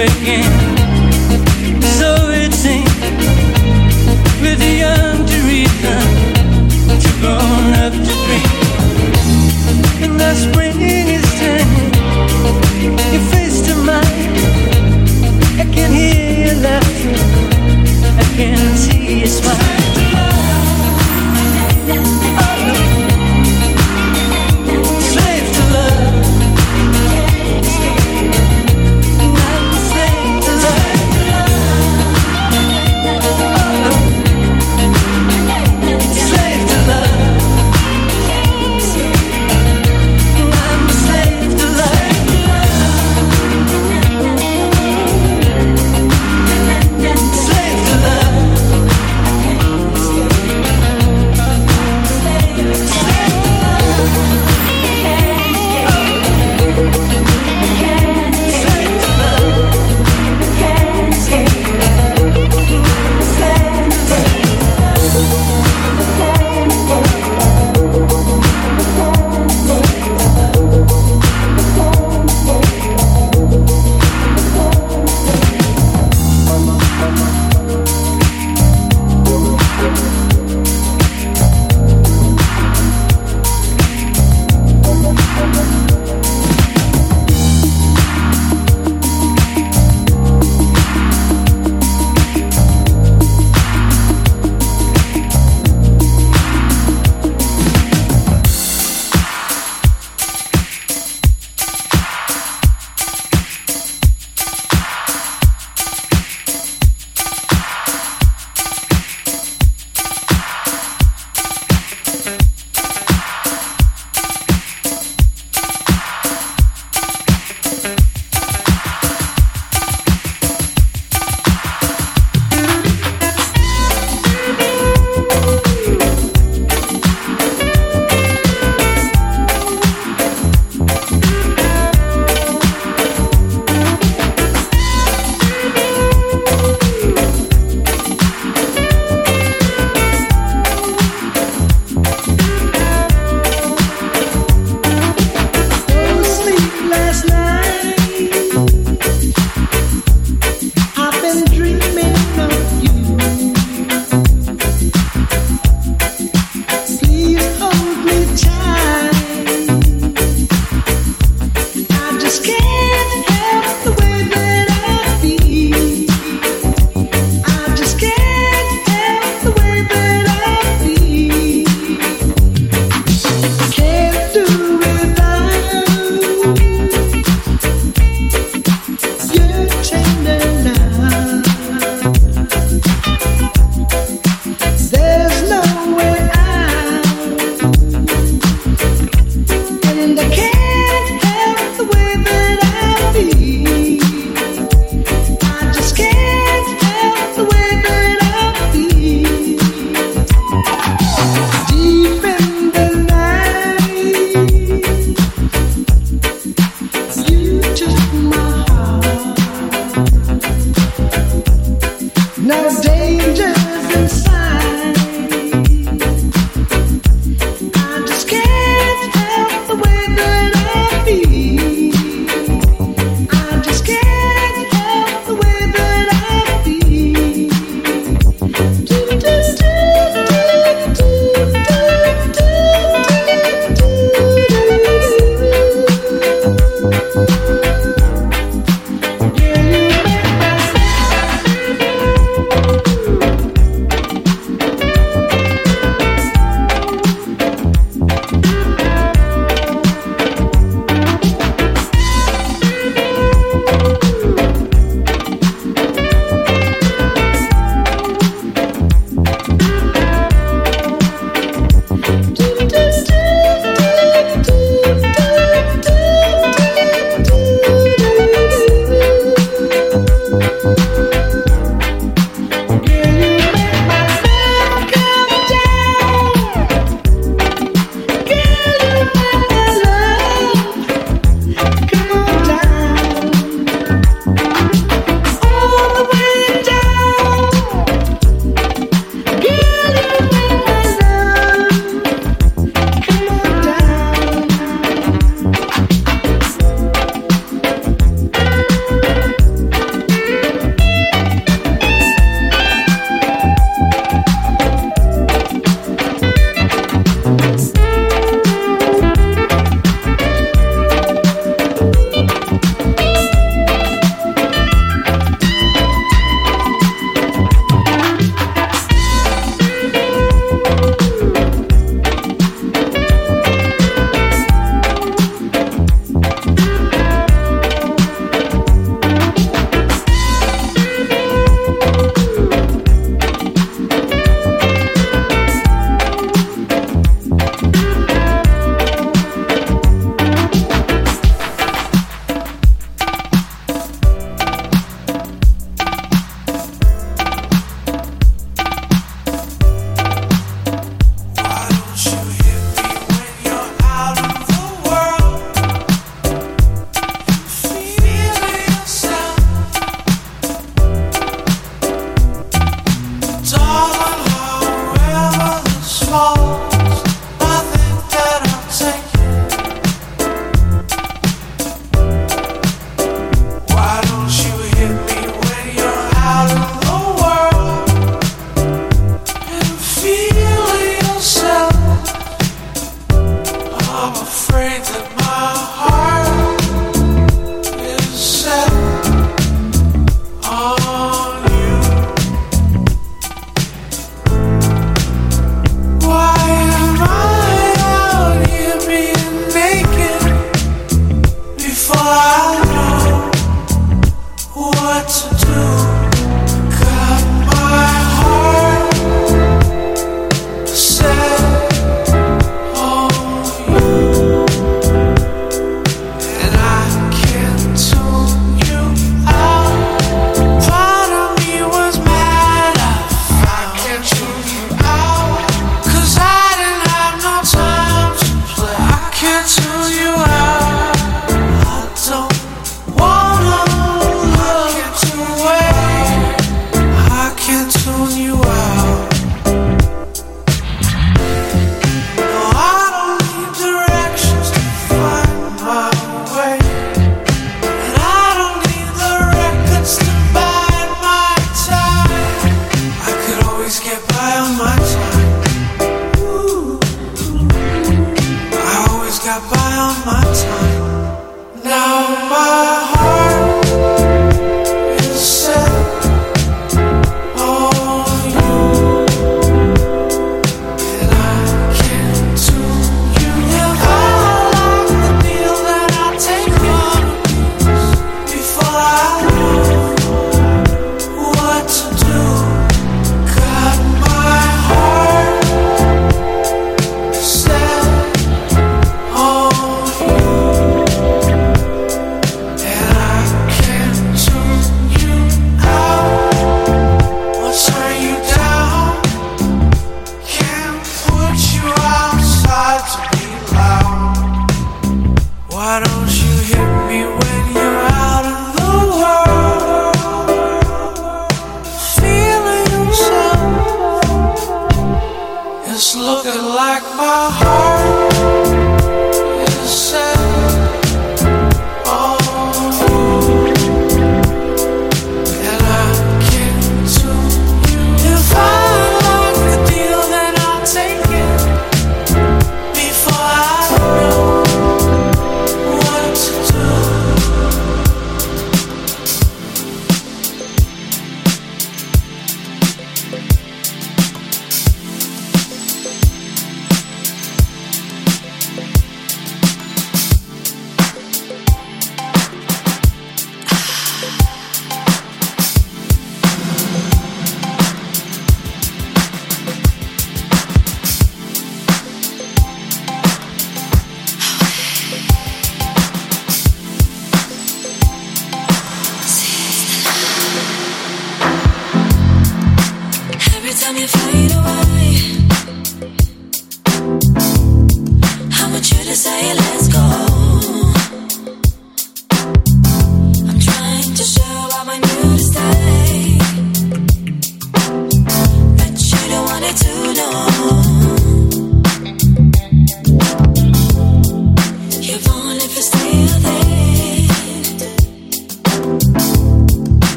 again like my heart.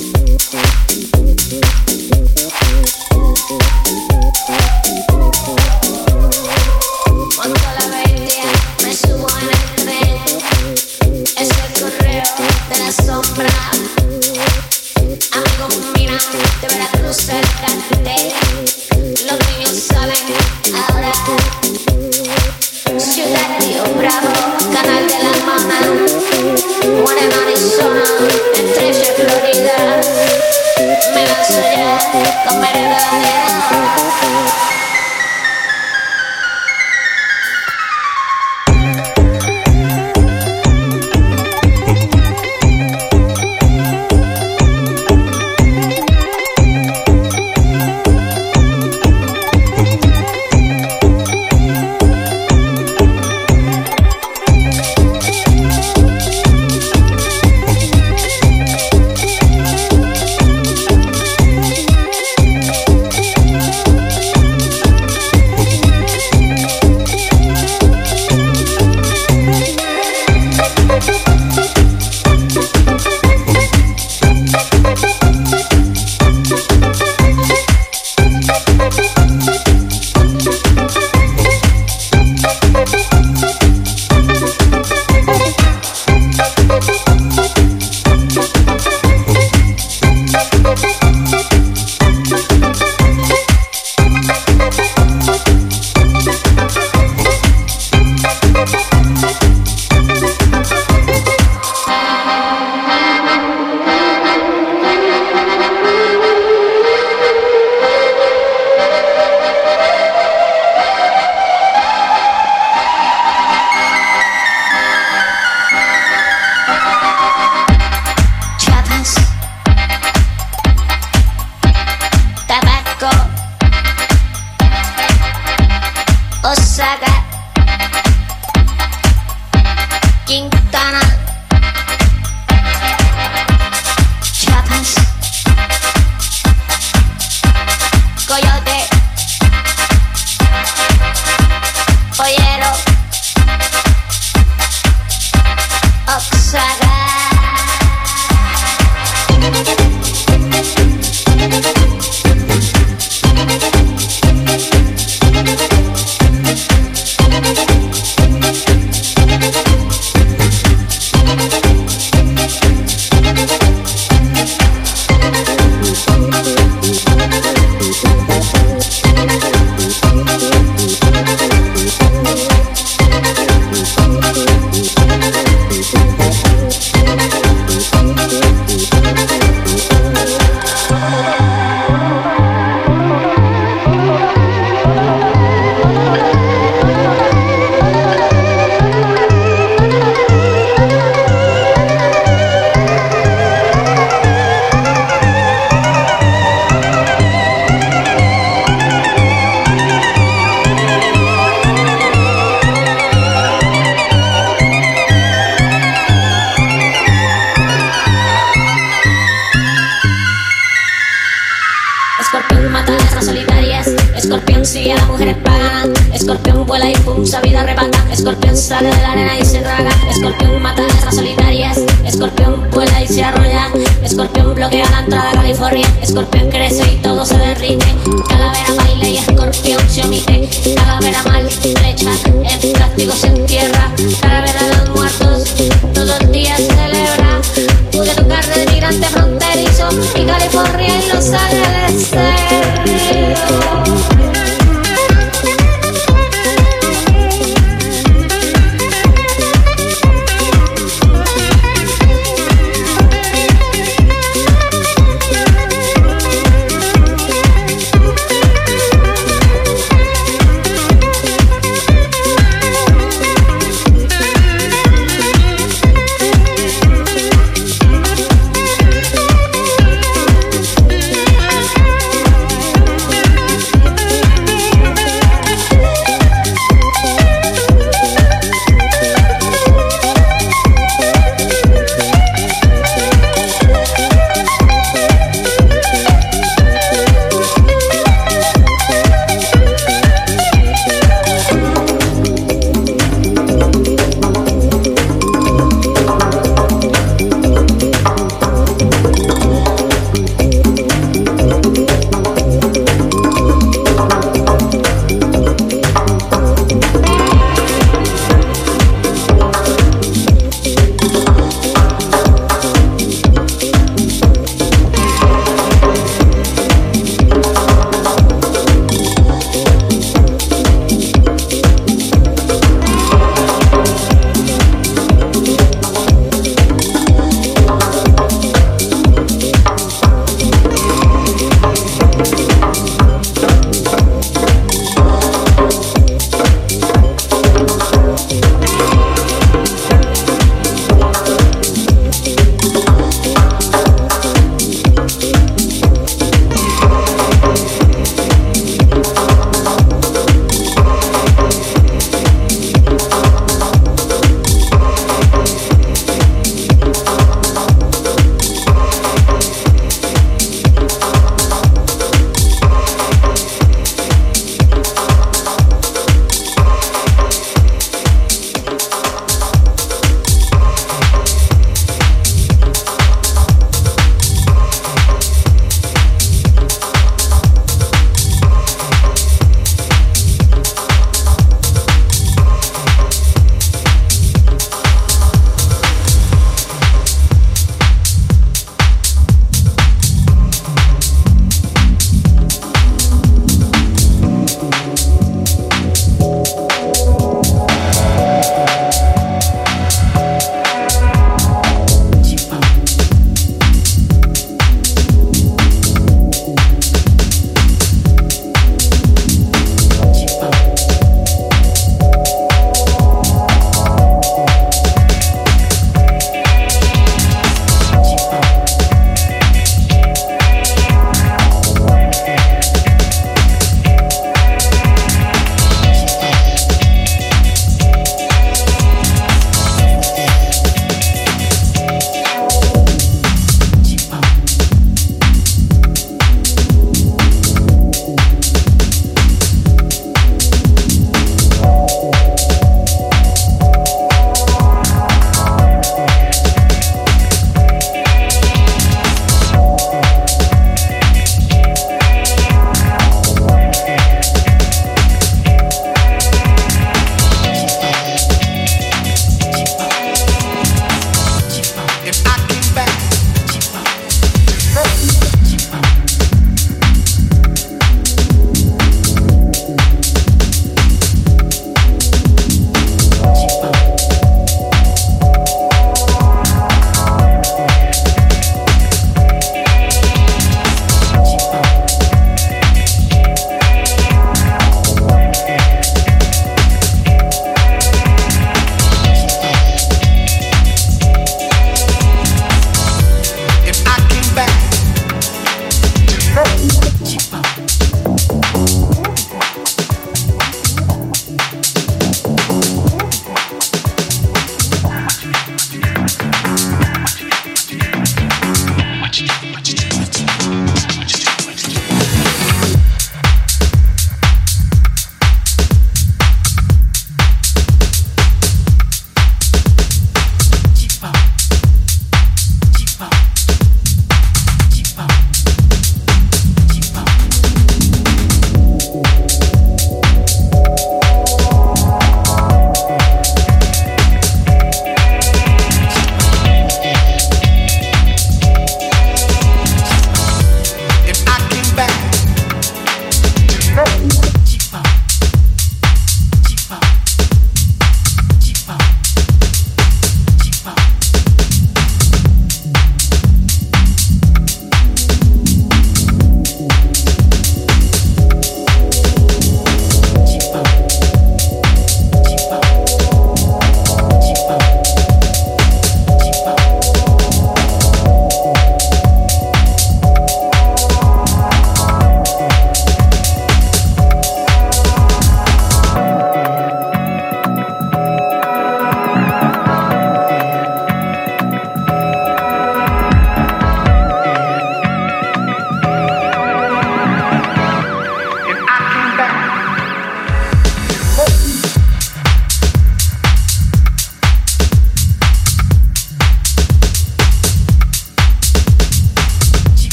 Thank you.